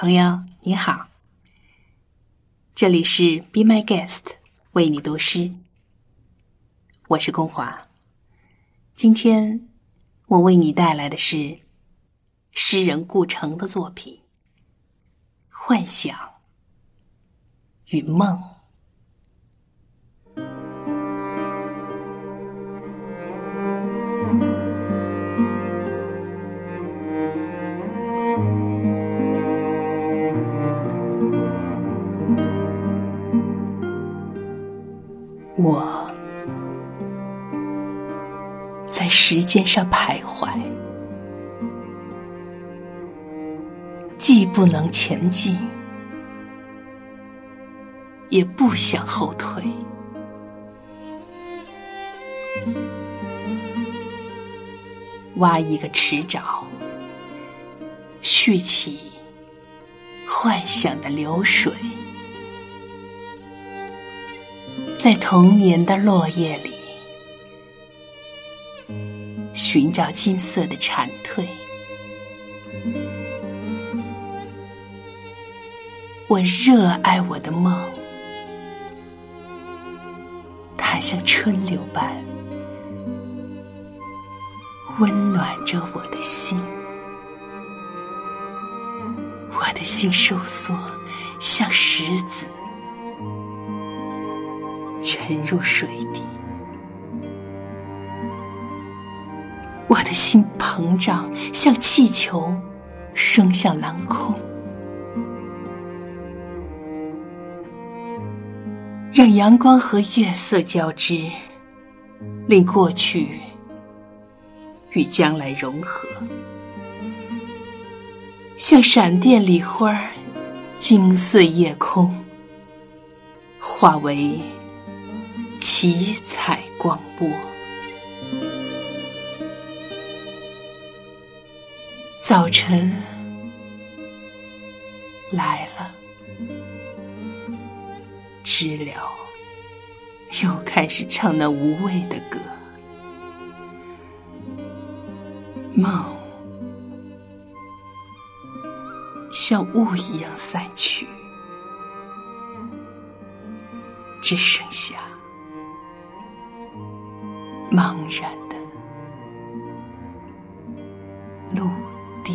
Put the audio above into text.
朋友你好，这里是 Be My Guest 为你读诗，我是龚华。今天我为你带来的是诗人顾城的作品《幻想与梦》。我在时间上徘徊，既不能前进，也不想后退。挖一个池沼，蓄起幻想的流水。在童年的落叶里，寻找金色的蝉蜕。我热爱我的梦，它像春流般温暖着我的心。我的心收缩，像石子。沉入水底，我的心膨胀，像气球升向蓝空，让阳光和月色交织，令过去与将来融合，像闪电礼花儿惊碎夜空，化为。七彩光波，早晨来了，知了又开始唱那无味的歌，梦像雾一样散去，只剩下。茫然的陆地。